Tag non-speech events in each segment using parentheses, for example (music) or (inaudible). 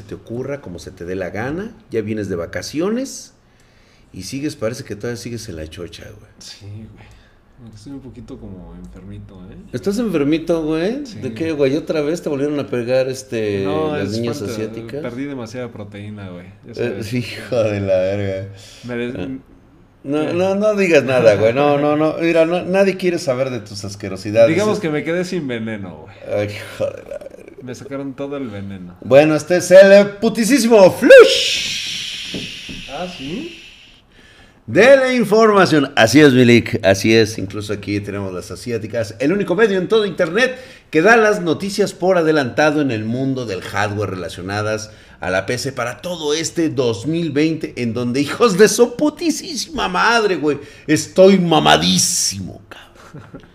se te ocurra, como se te dé la gana. Ya vienes de vacaciones y sigues, parece que todavía sigues en la chocha, güey. Sí, güey. Estoy un poquito como enfermito, ¿eh? ¿Estás enfermito, güey? Sí. ¿De qué, güey? ¿Otra vez te volvieron a pegar este, las es niñas falta- asiáticas? Perdí demasiada proteína, güey. Eh, (laughs) hijo de la verga. Me des- Ah. No, no, no digas nada, güey. No, no, no. Mira, no- nadie quiere saber de tus asquerosidades. Digamos que me quedé sin veneno, güey. Ay, hijo de la verga. Me sacaron todo el veneno. Bueno, este es el putisísimo flush Ah, sí. de la información. Así es, Milik, así es. Incluso aquí tenemos las asiáticas. El único medio en todo Internet que da las noticias por adelantado en el mundo del hardware relacionadas a la PC para todo este 2020, en donde, hijos de su putisísima madre, güey, estoy mamadísimo, cabrón.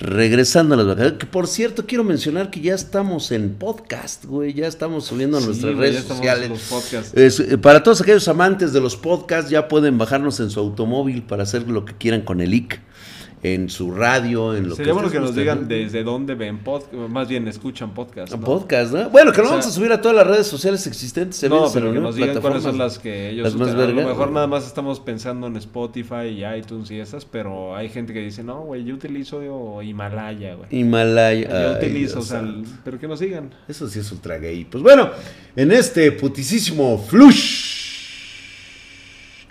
Regresando a las vacaciones, que por cierto quiero mencionar que ya estamos en podcast, güey, ya estamos subiendo a nuestras redes sociales. en los podcasts. Es, eh, para todos aquellos amantes de los podcasts, ya pueden bajarnos en su automóvil para hacer lo que quieran con el IC, en su radio, en lo Sería bueno ustedes que nos digan desde dónde ven podcast, más bien escuchan podcast. ¿no? Podcast, ¿no? Bueno, que lo O sea- vamos a subir a todas las redes sociales existentes. No, pero que ¿no? nos digan cuáles son las que ellos las más. A lo mejor nada más estamos pensando en Spotify y iTunes y esas, pero hay gente que dice, no, güey, yo utilizo Himalaya, güey. Himalaya. Yo ay, utilizo, Dios o sea, el- pero que nos sigan. Eso sí es ultra gay. Pues bueno, en este putisísimo flush.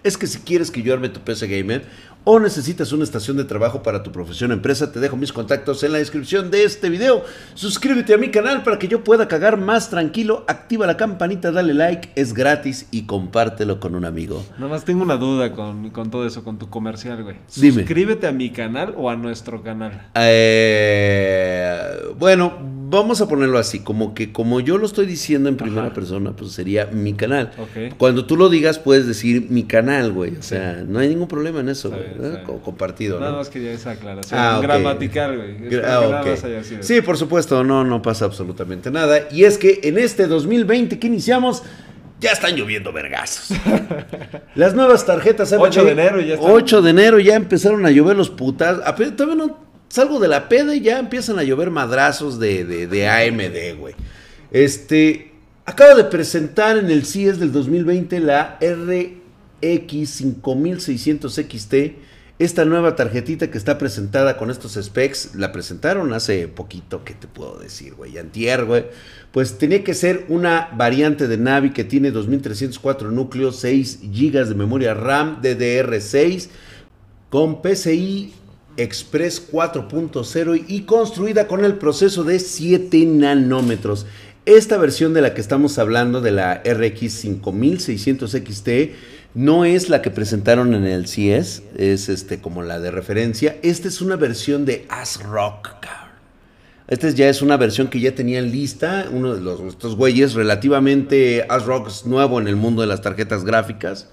Es que si quieres que yo arme tu PC Gamer o necesitas una estación de trabajo para tu profesión o empresa, te dejo mis contactos en la descripción de este video. Suscríbete a mi canal para que yo pueda cagar más tranquilo. Activa la campanita, dale like, es gratis y compártelo con un amigo. Nada más tengo una duda con, con todo eso, con tu comercial, güey. Dime. Suscríbete a mi canal o a nuestro canal. Eh, bueno, vamos a ponerlo así, como que como yo lo estoy diciendo en primera Ajá. persona, pues sería mi canal. Cuando tú lo digas, puedes decir mi canal, güey. O sea, no hay ningún problema en eso, güey. Compartido, Nada ¿no? más quería esa aclaración. Ah, ok. Gramatical, güey. Gra- ah, que nada ok. más haya sido. Sí, por supuesto, no, no pasa absolutamente nada. Y es que en este 2020 que iniciamos, ya están lloviendo vergazos. (laughs) Las nuevas tarjetas AMD, 8 de enero ya están. 8 de enero ya empezaron a llover los putas. Todavía no salgo de la peda y ya empiezan a llover madrazos de, de, de AMD, güey. Este, acaba de presentar en el CES del 2020 la RX 5600 XT. Esta nueva tarjetita que está presentada con estos specs, la presentaron hace poquito, ¿qué te puedo decir, güey? Antier, güey. Pues tenía que ser una variante de Navi que tiene 2304 núcleos, 6 GB de memoria RAM DDR6 con PCI Express 4.0 y construida con el proceso de 7 nanómetros. Esta versión de la que estamos hablando, de la RX 5600 XT, no es la que presentaron en el CES, es este como la de referencia. Esta es una versión de ASRock. Esta es- ya es una versión que ya tenían lista, uno de los, estos güeyes relativamente ASRock nuevo en el mundo de las tarjetas gráficas.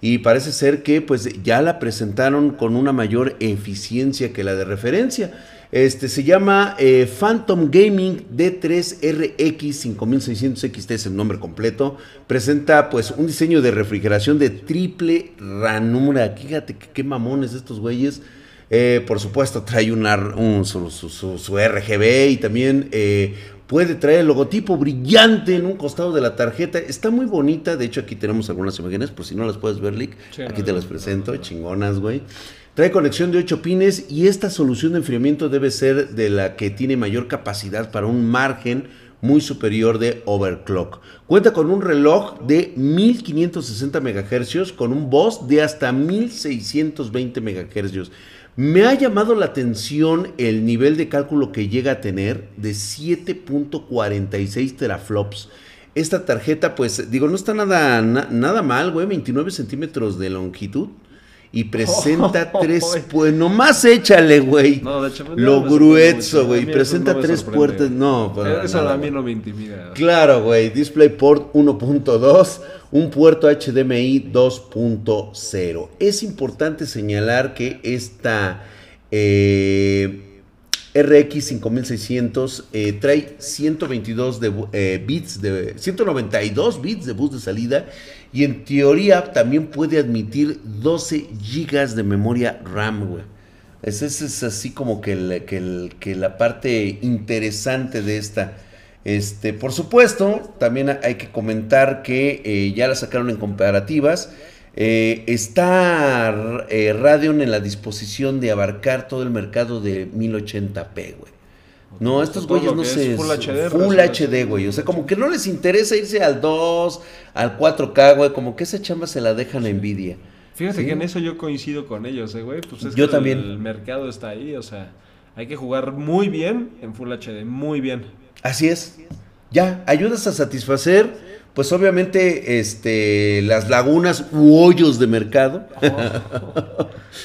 Y parece ser que pues ya la presentaron con una mayor eficiencia que la de referencia. Este se llama eh, Phantom Gaming D3RX 5600 XT es el nombre completo. Presenta pues un diseño de refrigeración de triple ranura. Fíjate qué mamones estos güeyes. Eh, por supuesto trae un- su RGB y también eh, puede traer el logotipo brillante en un costado de la tarjeta. Está muy bonita. De hecho, aquí tenemos algunas imágenes. Por si no las puedes ver, Lick. Sí, aquí no, te las presento. no, no. Chingonas, güey. Trae conexión de 8 pines y esta solución de enfriamiento debe ser de la que tiene mayor capacidad para un margen muy superior de overclock. Cuenta con un reloj de 1560 MHz con un BOS de hasta 1620 MHz. Me ha llamado la atención el nivel de cálculo que llega a tener de 7.46 teraflops. Esta tarjeta, pues, digo, no está nada, na- nada mal, güey, 29 centímetros de longitud. Y presenta (laughs) tres, pues, nomás échale, güey. No, de hecho, no Lo sorprende grueso, güey. Presenta no tres sorprende. puertas. No, para Eso nada, a mí no me intimida. Claro, güey. DisplayPort 1.2, un puerto HDMI 2.0. Es importante señalar que esta eh, RX 5600 eh, trae 122 de, bu- eh, bits de 192 bits de bus de salida y en teoría también puede admitir 12 gigas de memoria RAM, güey. Esa es, así como que la parte interesante de esta. Este, por supuesto, también hay que comentar que eh, ya la sacaron en comparativas. Eh, está eh, Radeon en la disposición de abarcar todo el mercado de 1080p, güey. No, estos Todo güeyes no es Full HD, Full resolución. HD, güey. O sea, como que no les interesa irse al 2, al 4K, güey. Como que esa chamba se la dejan a Nvidia. Fíjate Sí. que en eso yo coincido con ellos, eh, güey. Pues es Yo que también. El mercado está ahí, o sea, hay que jugar muy bien en Full HD, muy bien. Así es. Ya, ayudas a satisfacer, pues obviamente, este, las lagunas u hoyos de mercado. (laughs)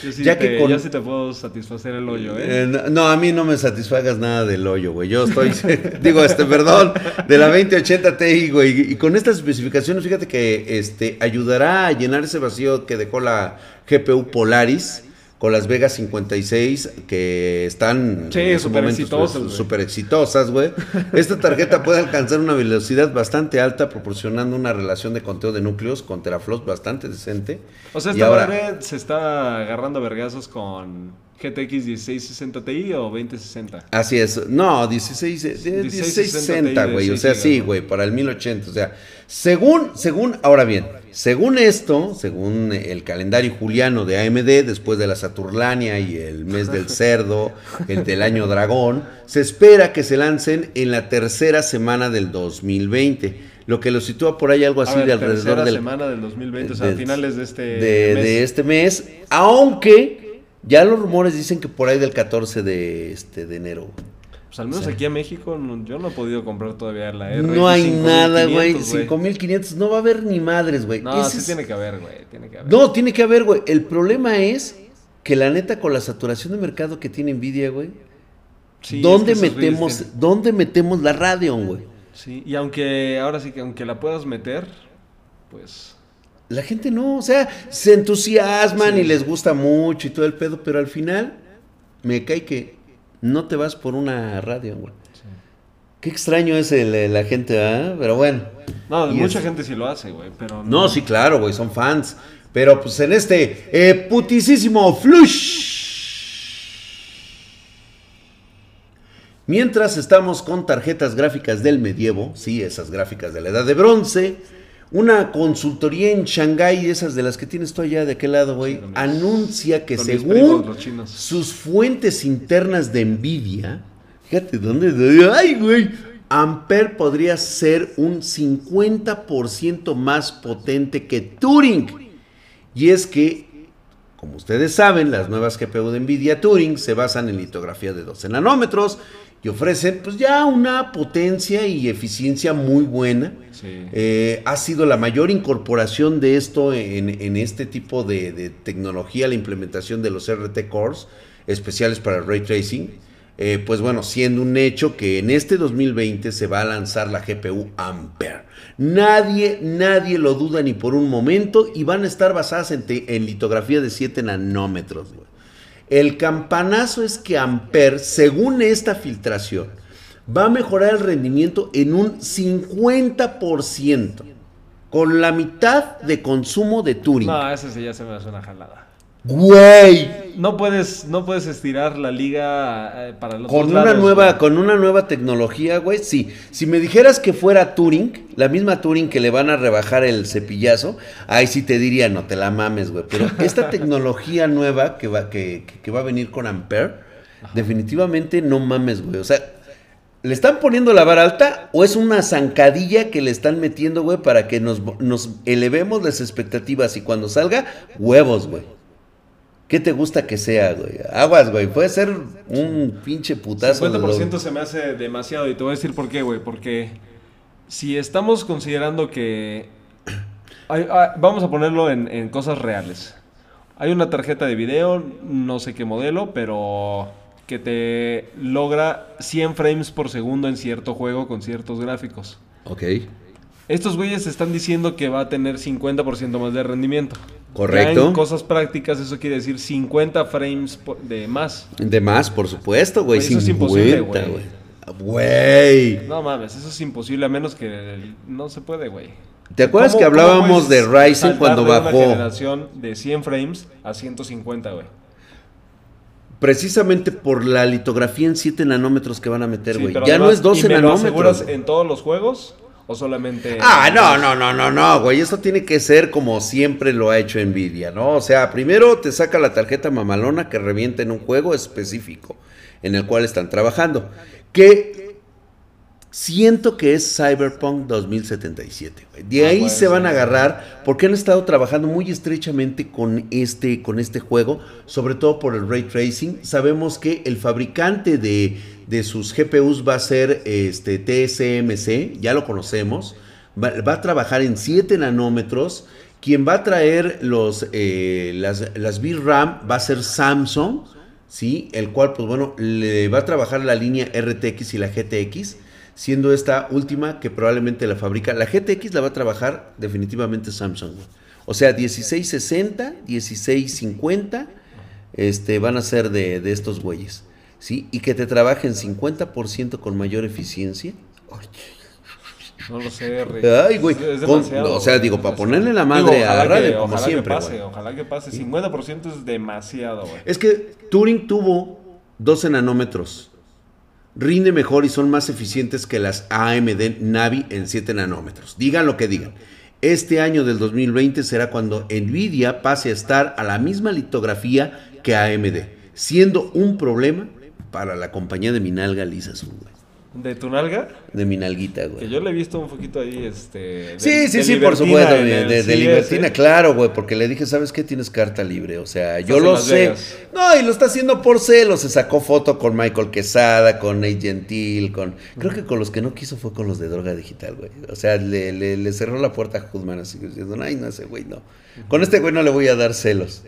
Yo sí, Ya te, que con- yo sí te puedo satisfacer el hoyo, ¿eh? Eh, no, no, a mí no me satisfagas nada del hoyo, güey. Yo estoy, (laughs) digo, este, perdón, de la 2080 Ti, güey. Y con estas especificaciones, fíjate que este ayudará a llenar ese vacío que dejó la GPU Polaris con las Vega 56 que están Sí, en súper momentos, exitosas, pues, güey. súper exitosas, güey. Esta tarjeta puede alcanzar una velocidad bastante alta, proporcionando una relación de conteo de núcleos con teraflops bastante decente. O sea, esta ahora- se está agarrando vergazos con GTX 1660 Ti o 2060. Así es. No, 16, eh, 1660, güey. O sea, sí, güey, para el 1080. O sea, según, según, ahora bien, según esto, según el calendario juliano de AMD, después de la Saturlania y el mes del (laughs) cerdo, el del año dragón, se espera que se lancen en la tercera semana del 2020. Lo que lo sitúa por ahí algo así ver, de alrededor tercera del, semana del 2020, o sea, de- a finales de este de, mes. de este mes, aunque ya los rumores dicen que por ahí del 14 de, este, de enero. Pues al menos o sea. aquí en México no- yo no he podido comprar todavía la R. No hay nada, güey. 5500, no va a haber ni madres, güey. No, sí es- tiene que haber, güey. Tiene que haber. No, tiene que haber, güey. El problema es que la neta, con la saturación de mercado que tiene Nvidia, güey, Sí, es ¿dónde que metemos, tienen- dónde metemos la Radeon, güey? Sí, y aunque ahora sí que aunque la puedas meter, pues La gente no, o sea, se entusiasman Sí. y les gusta mucho y todo el pedo, pero al final me cae que no te vas por una Radeon, güey. Qué extraño es el- la gente, ¿ah? Pero bueno. No, mucha es- gente sí lo hace, güey, pero No, sí, claro, güey, son fans. Pero pues en este eh, putisísimo flush. Mientras estamos con tarjetas gráficas del medievo, sí, esas gráficas de la edad de bronce, una consultoría en Shanghái, esas de las que tienes tú allá de aquel lado, güey, anuncia que según primos, sus fuentes internas de Nvidia, fíjate dónde, ay, güey, Ampere podría ser un 50% más potente que Turing. Y es que, como ustedes saben, las nuevas GPU de Nvidia Turing se basan en litografía de 12 nanómetros y ofrecen pues ya una potencia y eficiencia muy buena. Sí. Eh, ha sido la mayor incorporación de esto en, en este tipo de, de tecnología, la implementación de los RT Cores especiales para el ray tracing. Eh, pues bueno, siendo un hecho que en este 2020 se va a lanzar la GPU Ampere. Nadie, nadie lo duda ni por un momento y van a estar basadas en, litografía de 7 nanómetros. El campanazo es que Ampere, según esta filtración, va a mejorar el rendimiento en un 50%, con la mitad de consumo de Turing. No, ese sí ya se me hace una jalada. Güey, No puedes, no puedes estirar la liga eh, para los con una lados, nueva, güey. con una nueva tecnología, güey, sí. Si me dijeras que fuera Turing, la misma Turing que le van a rebajar el cepillazo, ahí sí te diría, no te la mames, güey. Pero (laughs) esta tecnología nueva que va, que, que- que va a venir con Ampere, definitivamente no mames, güey. O sea, ¿le están poniendo la vara alta o es una zancadilla que le están metiendo, güey, para que nos, nos elevemos las expectativas y cuando salga, huevos, güey? ¿Qué te gusta que sea, güey? Aguas, güey. Puede ser un pinche putazo. de 50% lo- se me hace demasiado y te voy a decir por qué, güey. Porque si estamos considerando que... hay- ah, vamos a ponerlo en, en cosas reales. Hay una tarjeta de video, no sé qué modelo, pero que te logra 100 frames por segundo en cierto juego con ciertos gráficos. Ok. Estos güeyes están diciendo que va a tener 50% más de rendimiento. Correcto. Ya en cosas prácticas eso quiere decir 50 frames de más. De más, por supuesto, güey. Eso es 50, imposible, güey. No mames, eso es imposible a menos que no se puede, güey. ¿Te acuerdas ¿Cómo- que hablábamos de Ryzen cuando de una bajó? generación de 100 frames a 150, güey. Precisamente por la litografía en 7 nanómetros que van a meter, güey. ya no es 12 ¿y me lo nanómetros. aseguras güey. en todos los juegos o solamente Ah, no, no, no, no, no, güey. Eso tiene que ser como siempre lo ha hecho Nvidia, ¿no? O sea, primero te saca la tarjeta mamalona que revienta en un juego específico en el cual están trabajando. Que siento que es Cyberpunk 2077, güey. De Ah, ahí se van a agarrar porque han estado trabajando muy estrechamente con este, con este juego, sobre todo por el ray tracing. Sabemos que el fabricante de, de sus GPUs va a ser este TSMC, ya lo conocemos. Va, va a trabajar en 7 nanómetros. Quien va a traer los, eh, las, las VRAM va a ser Samsung, ¿sí? El cual, pues bueno, le va a trabajar la línea RTX y la GTX, siendo esta última que probablemente la fabrica. La GTX la va a trabajar definitivamente Samsung. güey. O sea, 1660, 1650, este, van a ser de, de estos güeyes, ¿sí? Y que te trabajen 50% con mayor eficiencia. No lo sé, Rick. Ay, güey. Es- es Con- o sea, digo, para ponerle la Digo, madre a ojalá Radio que- como ojalá siempre, Que pase, güey. ojalá que pase. 50% es demasiado, güey. Es que Turing tuvo 12 nanómetros. Rinde mejor y son más eficientes que las AMD Navi en 7 nanómetros. Digan lo que digan. Este año del 2020 será cuando Nvidia pase a estar a la misma litografía que AMD, siendo un problema para la compañía de Minalga Lisa. ¿De tu nalga? De Minalguita, güey. Que yo le he visto un poquito ahí, este... de- Sí, sí, de sí, por supuesto, de, el de- de CS, libertina, claro, güey, porque le dije, ¿sabes qué? Tienes carta libre, o sea, yo lo sé. Vegas. No, y lo está haciendo por celo, se sacó foto con Michael Quesada, con Nate Gentil, con... Creo que con los que no quiso fue con los de droga digital, güey. O sea, le, le- le cerró la puerta a Hoodman así, diciendo, ay, no, ese güey no. Con este güey no le voy a dar celos.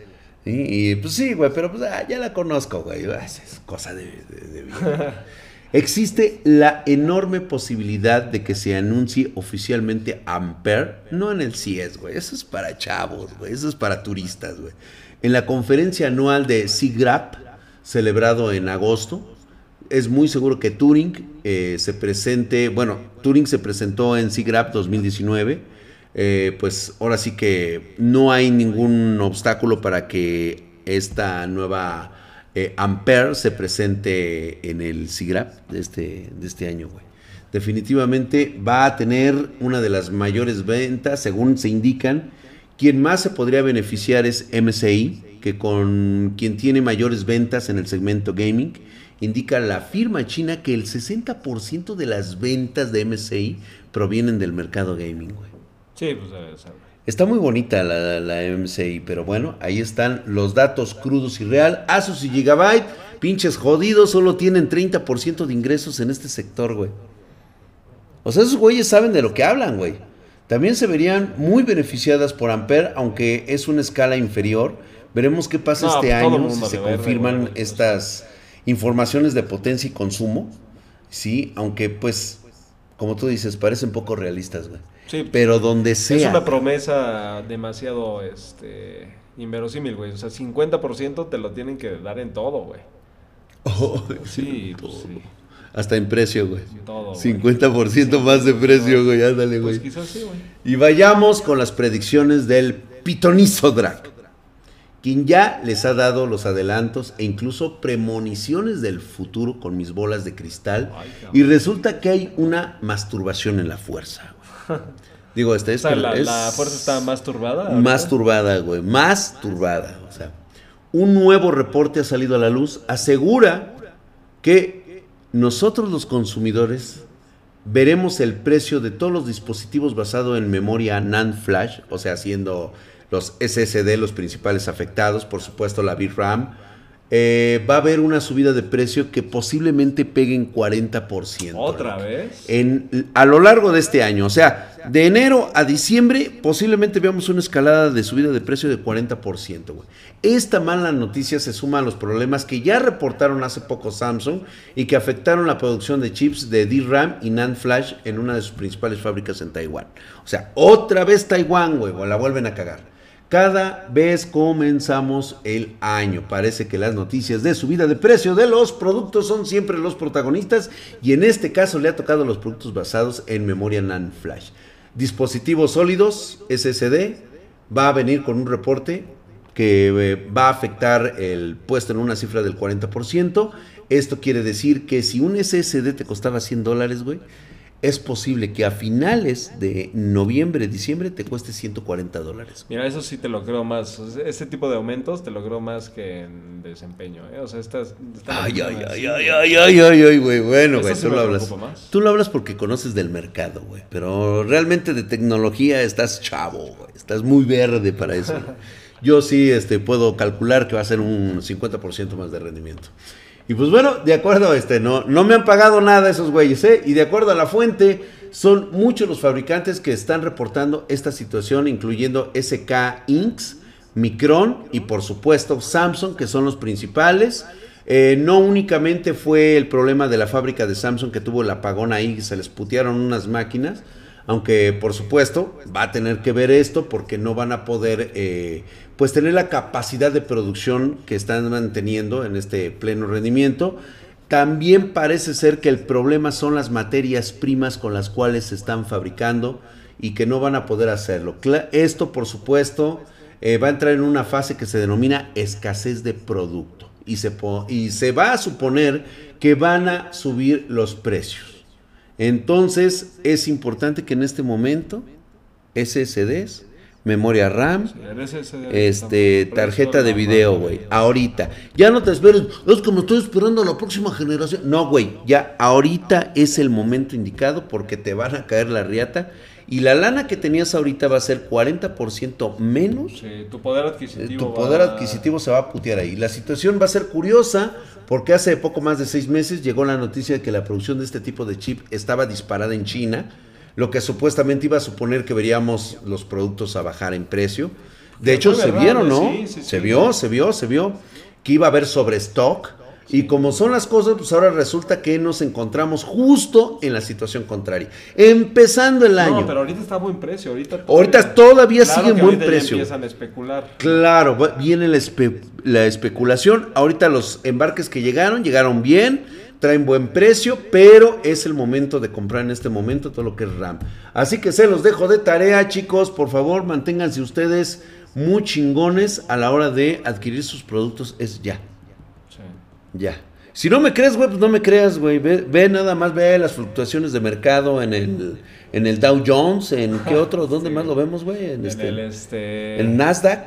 Y, y, pues sí, güey, pero pues ah, ya la conozco, güey. Ah, Es cosa de... de- de vida. (laughs) Existe la enorme posibilidad de que se anuncie oficialmente Ampere, no en el CIES, güey. Eso es para chavos, güey. Eso es para turistas, güey. En la conferencia anual de SIGRAP, celebrado en agosto, es muy seguro que Turing eh, se presente. Bueno, Turing se presentó en SIGRAP 2019. eh, pues ahora sí que no hay ningún obstáculo para que esta nueva eh, Ampere se presente en el SIGRAP de este, de este año, güey. Definitivamente va a tener una de las mayores ventas, según se indican. Quien más se podría beneficiar es MSI, que con quien tiene mayores ventas en el segmento gaming. Indica la firma china que el 60% de las ventas de MSI provienen del mercado gaming, güey. Sí, pues debe ser, güey. Está muy bonita la, la MCI, pero bueno, ahí están los datos crudos y real. Asus y Gigabyte, pinches jodidos, solo tienen 30% de ingresos en este sector, güey. O sea, esos güeyes saben de lo que hablan, güey. También se verían muy beneficiadas por Ampere, aunque es una escala inferior. Veremos qué pasa No, este pues año si se verde, confirman güey. estas informaciones de potencia y consumo. Sí, aunque pues, como tú dices, parecen poco realistas, güey. Sí, Pero donde sea. es una promesa demasiado, este... Inverosímil, güey. O sea, 50% te lo tienen que dar en todo, güey. Oh, Sí, pues sí. Hasta en precio, güey. Todo, güey. 50% más de precio, güey. Ándale, Pues güey. quizás sí, güey. Y vayamos con las predicciones del pitonizo Drac, quien ya les ha dado los adelantos e incluso premoniciones del futuro con mis bolas de cristal. Y resulta que hay una masturbación en la fuerza. (laughs) Digo, esta O es, sea, la, es la fuerza está más turbada. más turbada, güey. Más turbada. O sea, un nuevo reporte ha salido a la luz. Asegura que nosotros los consumidores veremos el precio de todos los dispositivos basado en memoria NAND flash, o sea, siendo los SSD los principales afectados, por supuesto la VRAM. Eh, va a haber una subida de precio que posiblemente pegue en 40%. ¿Otra Rick vez? en, a lo largo de este año. O sea, de enero a diciembre posiblemente veamos una escalada de subida de precio de 40%. güey. Esta mala noticia se suma a los problemas que ya reportaron hace poco Samsung y que afectaron la producción de chips de DRAM y NAND Flash en una de sus principales fábricas en Taiwán. O sea, otra vez Taiwán, güey, la vuelven a cagar. Cada vez comenzamos el año. Parece que las noticias de subida de precio de los productos son siempre los protagonistas y en este caso le ha tocado los productos basados en memoria NAND flash. Dispositivos sólidos, SSD, va a venir con un reporte que eh, va a afectar el puesto en una cifra del 40%. Esto quiere decir que si un SSD te costaba 100 dólares, güey, es posible que a finales de noviembre, diciembre te cueste 140 dólares. Mira, eso sí te lo creo más. Este tipo de aumentos te lo creo más que en desempeño. ¿eh? O sea, estás. Ay, ay, ay, ay, ay, ay, ay, ay, güey. Bueno, güey, tú lo hablas. Tú lo hablas porque conoces del mercado, güey. Pero realmente de tecnología estás chavo, güey. Estás muy verde para eso. (laughs) Yo sí este, puedo calcular que va a ser un 50% más de rendimiento. Y pues bueno, de acuerdo, este, no, no me han pagado nada esos güeyes, ¿eh? Y de acuerdo a la fuente, son muchos los fabricantes que están reportando esta situación, incluyendo SK Inks, Micron y por supuesto Samsung, que son los principales. Eh, no únicamente fue el problema de la fábrica de Samsung que tuvo el apagón ahí, se les putearon unas máquinas, aunque por supuesto va a tener que ver esto porque no van a poder eh, pues tener la capacidad de producción que están manteniendo en este pleno rendimiento. También parece ser que el problema son las materias primas con las cuales se están fabricando y que no van a poder hacerlo. Esto por supuesto eh, va a entrar en una fase que se denomina escasez de producto y se, y se va a suponer que van a subir los precios. Entonces es importante que en este momento SSDs, memoria RAM, este, tarjeta de video, güey. Ahorita. Ya no te esperes, es como estoy esperando a la próxima generación. No, güey, ya ahorita es el momento indicado porque te van a caer la riata. Y la lana que tenías ahorita va a ser 40% menos. Sí, tu poder adquisitivo. Tu poder adquisitivo se va a putear ahí. La situación va a ser curiosa porque hace poco más de seis meses llegó la noticia de que la producción de este tipo de chip estaba disparada en China, lo que supuestamente iba a suponer que veríamos los productos a bajar en precio. De hecho, se vieron, ¿no? se vio, se vio, se vio que iba a haber sobrestock y como son las cosas, pues ahora resulta que nos encontramos justo en la situación contraria. Empezando el año. No, pero ahorita está a buen precio. Ahorita todavía, ahorita todavía sigue en buen precio. empiezan a especular. Claro, viene la, la especulación. Ahorita los embarques que llegaron, llegaron bien, traen buen precio, pero es el momento de comprar en este momento todo lo que es RAM. Así que se los dejo de tarea, chicos. Por favor, manténganse ustedes muy chingones a la hora de adquirir sus productos. Es ya. Ya. Si no me crees, güey, pues no me creas, güey. Ve, nada más, ve las fluctuaciones de mercado en el, en el Dow Jones, en qué otro, ¿dónde más lo vemos, güey? En, este, el este... En Nasdaq.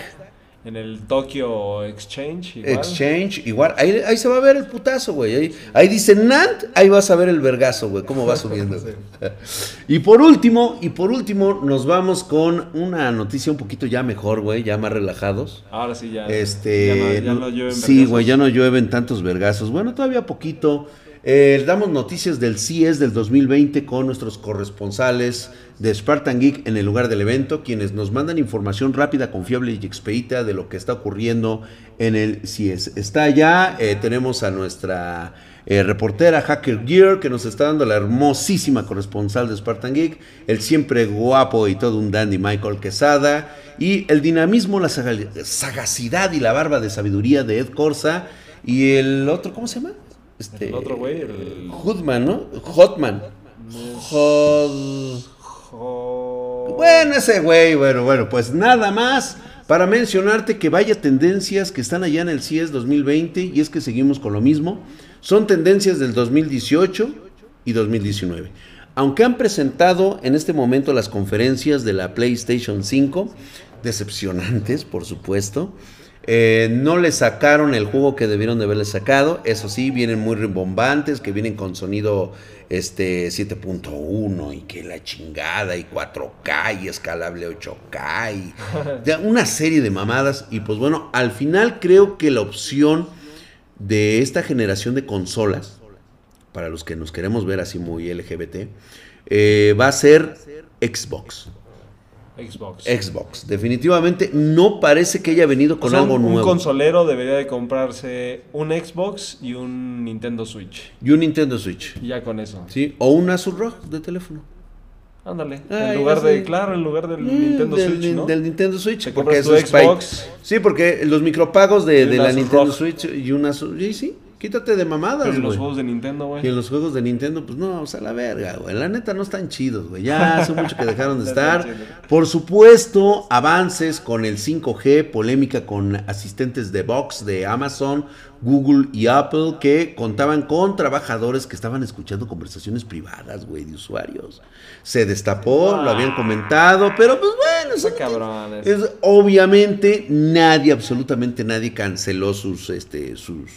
En el Tokyo Exchange, igual. Exchange, igual. Ahí, ahí se va a ver el putazo, güey. Ahí, ahí dice Nant, ahí vas a ver el vergazo, güey, cómo va subiendo. (laughs) (laughs) y por último, y por último, nos vamos con una noticia un poquito ya mejor, güey, ya más relajados. Ahora sí, ya. Este, ya no, llueven Sí, güey, ya no llueven tantos vergazos. Bueno, todavía poquito. Eh, damos noticias del CIES del 2020 con nuestros corresponsales de Spartan Geek en el lugar del evento, quienes nos mandan información rápida, confiable y expedita de lo que está ocurriendo en el CIES. Está allá, eh, tenemos a nuestra eh, reportera Hacker Gear que nos está dando la hermosísima corresponsal de Spartan Geek, el siempre guapo y todo un dandy Michael Quesada, y el dinamismo, la sagacidad y la barba de sabiduría de Ed Corsa, y el otro, ¿cómo se llama? Este, el otro güey, el... Hoodman, ¿no? Hotman. Bueno, ese güey, bueno, bueno, pues nada más para mencionarte que vaya tendencias que están allá en el CIES 2020 y es que seguimos con lo mismo. Son tendencias del 2018 y 2019. Aunque han presentado en este momento las conferencias de la PlayStation 5, decepcionantes, por supuesto. Eh, no le sacaron el juego que debieron de haberle sacado. Eso sí, vienen muy rimbombantes, que vienen con sonido este 7.1 y que la chingada y 4K y escalable 8K y (laughs) una serie de mamadas. Y pues bueno, al final creo que la opción de esta generación de consolas, para los que nos queremos ver así muy LGBT, eh, va a ser Xbox. Xbox. Xbox. Definitivamente no parece que haya venido con algo nuevo. Un consolero debería de comprarse un Xbox y un Nintendo Switch. Y un Nintendo Switch. ya con eso. Sí, o un Asus ROG de teléfono. Ándale. en lugar de, claro, en lugar del mm, Nintendo Switch, ¿no? Del Nintendo Switch. porque es Xbox. Sí, porque los micropagos de, la Nintendo Switch y una sí, sí. Quítate de mamadas, Pero en los güey. juegos de Nintendo, Y güey. en los juegos de Nintendo, pues no, o sea, la verga, güey. La neta no están chidos, güey. Ya (laughs) hace mucho que dejaron de estar. Por supuesto, avances con el 5G, polémica con asistentes de Vox de Amazon, Google y Apple que contaban con trabajadores que estaban escuchando conversaciones privadas, güey, de usuarios. Se destapó, lo habían comentado, pero pues bueno, eso Está no tiene- cabrón. es- es, obviamente nadie, absolutamente nadie canceló sus, este, sus,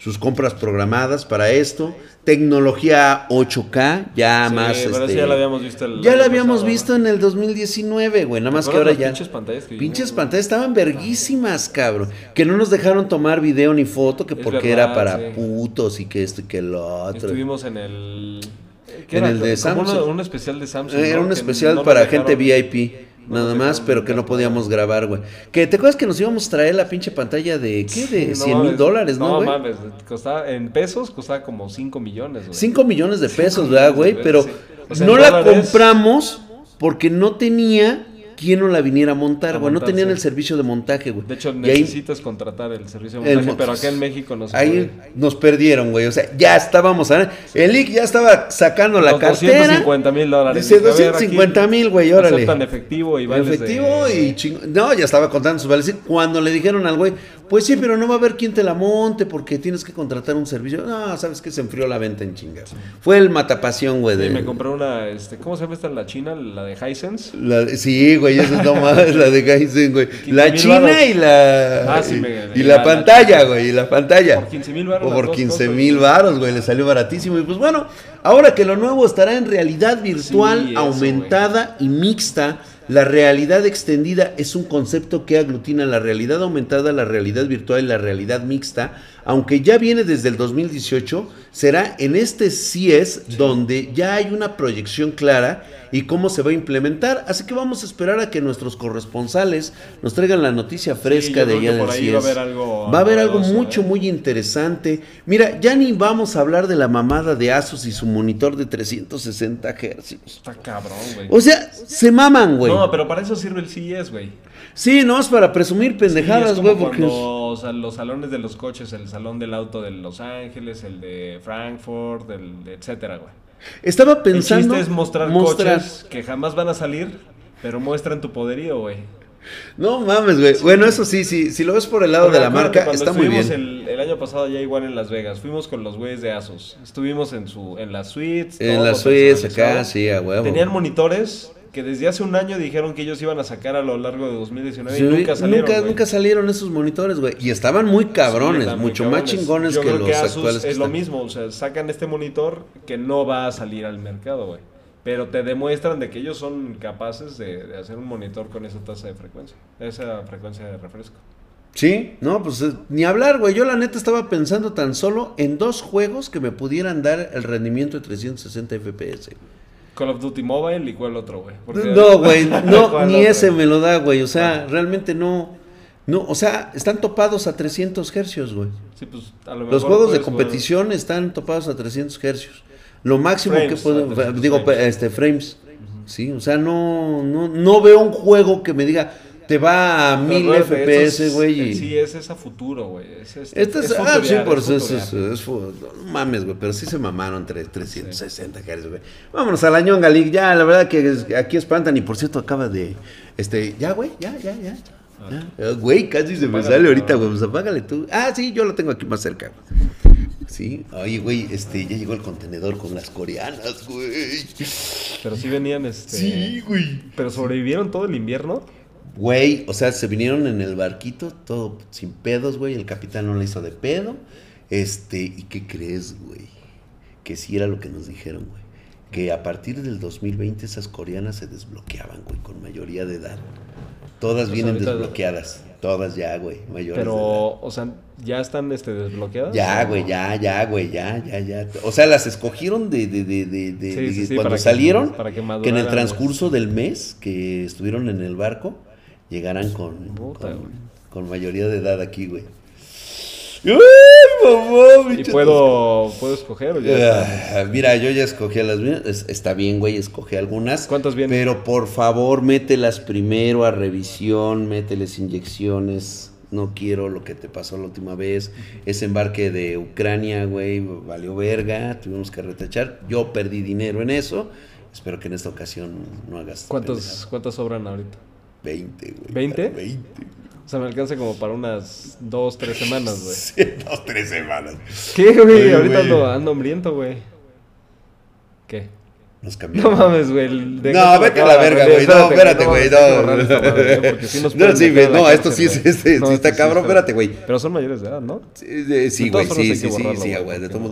sus compras programadas para esto. Tecnología 8K, ya Sí, más. pero este, ya lo habíamos visto el ya año lo habíamos pasado, visto en el 2019, güey. Nada más que ahora ya. pinches pantallas que Pinches vimos, pantallas estaban verguísimas, cabrón. Que no nos dejaron tomar video ni foto, que Es porque verdad, era para sí. putos y que esto y que lo otro. Estuvimos en el. ¿qué En era? el de Como Samsung. un especial de Samsung. Era ¿no? un especial no para dejaron- gente VIP. No Nada más, pero que no podíamos grabar, güey. Que te acuerdas que nos íbamos a traer la pinche pantalla de, ¿qué? De No 100 mil dólares, ¿no, No güey? mames, costaba, en pesos costaba como 5 millones, güey. 5 millones de pesos, ¿verdad, güey? Pero sí. O sea, no la dólares- compramos porque no tenía quien nos la viniera a montar, güey. No tenían el servicio de montaje, güey. De hecho, ahí- necesitas contratar el servicio de El montaje, mo- pero acá en México no se Ahí puede. nos perdieron, güey. O sea, ya estábamos. ¿eh? El IC ya estaba sacando la cartera. 250 mil dólares. Dice Dije, a ver, 250 aquí mil, güey, órale. Aceptan efectivo y vales de- efectivo y ching- No, ya estaba contando sus vales. Cuando le dijeron al güey, pues sí, pero no va a haber quien te la monte porque tienes que contratar un servicio. No, sabes que se enfrió la venta en chinga. Fue el matapasión, güey. Sí, de- me compré una, este, ¿cómo se llama esta? La china, la de Hisense. La- sí, güey, esa es nomás la de Gaisen, güey. 15,000 La china y la. Ah, sí, y, me- y y la, la- pantalla, güey, y la pantalla. Por 15,000 varos O las por dos 15 cosas. mil varos, güey, le salió baratísimo. Y pues bueno, ahora que lo nuevo estará en realidad virtual, Sí, eso, aumentada y mixta. La realidad extendida es un concepto que aglutina la realidad aumentada, la realidad virtual y la realidad mixta. Aunque ya viene desde el 2018, será en este CIES donde ya hay una proyección clara y cómo se va a implementar. Así que vamos a esperar a que nuestros corresponsales nos traigan la noticia fresca de allá del ahí va a CIES. haber algo Va a haber algo mucho, ¿eh? muy interesante. Mira, ya ni vamos a hablar de la mamada de Asus y su monitor de 360 Hz. Está cabrón, güey. O sea, se maman, güey. No, pero para eso sirve el CES, güey. Sí, no es para presumir pendejadas, güey, porque cuando, sea, los salones de los coches, el salón del auto de Los Ángeles, el de Frankfurt, el etcétera, güey. estaba El pensando chiste es mostrar, mostrar- coches que jamás van a salir, pero muestran tu poderío, güey. No mames, güey. Bueno, eso sí, sí, si lo ves por el lado de la marca, está muy bien. El, el año pasado ya igual en Las Vegas, fuimos con los güeyes de Asus. Estuvimos en su en las suites. En todo la Suiza, personalizado. acá, sí, a huevo. Tenían monitores que desde hace un año dijeron que ellos iban a sacar a lo largo de 2019 Sí, y nunca salieron. nunca, salieron esos monitores, güey. Y estaban muy cabrones, Sí, están muy mucho más chingones Yo que creo los que Asus actuales. que Es lo están. mismo, o sea, sacan este monitor que no va a salir al mercado, güey. Pero te demuestran de que ellos son capaces de, de hacer un monitor con esa tasa de frecuencia, esa frecuencia de refresco. Sí, no, pues eh, ni hablar, güey. Yo la neta estaba pensando tan solo en dos juegos que me pudieran dar el rendimiento de 360 FPS. Call of Duty Mobile y cuál otro, güey. No, güey, (laughs) no, ¿Cuál ni otro? ese me lo da, güey. O sea, realmente no. No, o sea, están topados a 300 hercios, güey. Sí, pues, a lo Los mejor juegos de competición están topados a 300 hercios. Lo máximo Frames, que puedo, a 300 digo, frames. este frames. Sí, o sea, no, no, no veo un juego que me diga te va a Pero 1000 acuérdate, FPS, es- güey. y- Sí, es a futuro, güey. Es, es, Este es, es ah, sí, por es eso es, es, es no mames, güey, pero sí se mamaron entre 360 Hz, güey. Vámonos a la ñonga league, ya, la verdad que es- aquí espantan y por cierto acaba de, este, ya, güey, ya, ya, ya. ya. Eh, Güey, casi se me sale ahorita, güey, pues apágale tú. Ah, sí, yo lo tengo aquí más cerca. Sí, oye, güey, este, ya llegó el contenedor con las coreanas, güey. Pero sí venían, este... Sí, güey. Pero sobrevivieron todo el invierno. Güey, o sea, se vinieron en el barquito, todo sin pedos, güey. El capitán no le hizo de pedo. Este, ¿y qué crees, güey? Que sí era lo que nos dijeron, güey. Que a partir del 2020 esas coreanas se desbloqueaban, güey, con mayoría de edad. Todas vienen desbloqueadas. Todas ya, güey, mayores de edad. Pero, o sea, ¿ya están este, desbloqueadas? Ya, ¿O güey, no? ya, ya, güey, ya, ya, ya. O sea, las escogieron de, de, de, de, de- Sí, sí, sí, cuando para que- salieron, para que que, en el transcurso del mes que estuvieron en el barco, llegaran con, Puta, con, mayoría de edad aquí, güey. ¡Ay, mamá! ¿Y puedo, puedo escoger o ya? Ah, mira, yo ya escogí a las mías. Es- Está bien, güey, escogí algunas. ¿Cuántas vienen? Pero por favor, mételas primero a revisión, mételes inyecciones no quiero lo que te pasó la última vez. Ese embarque de Ucrania, güey, valió verga, tuvimos que retachar. Yo perdí dinero en eso. Espero que en esta ocasión no hagas. ¿Cuántos. ¿Cuántos sobran ahorita? 20, güey. ¿20? 20. O sea, me alcanza como para unas dos, tres semanas, güey. (laughs) Sí, dos, tres semanas. ¿Qué, güey? Ahorita güey. ando, ando hambriento, güey. ¿Qué? Nos No cambiamos. mames, güey. No, vete a la verga, güey. No, espérate, güey. No, (laughs) no, sí, güey, no, esto sí, este, No, sí está cabrón. Espérate, güey. Pero son mayores de edad, ¿no? Sí, güey, sí, sí, sí, sí, güey. De todos modos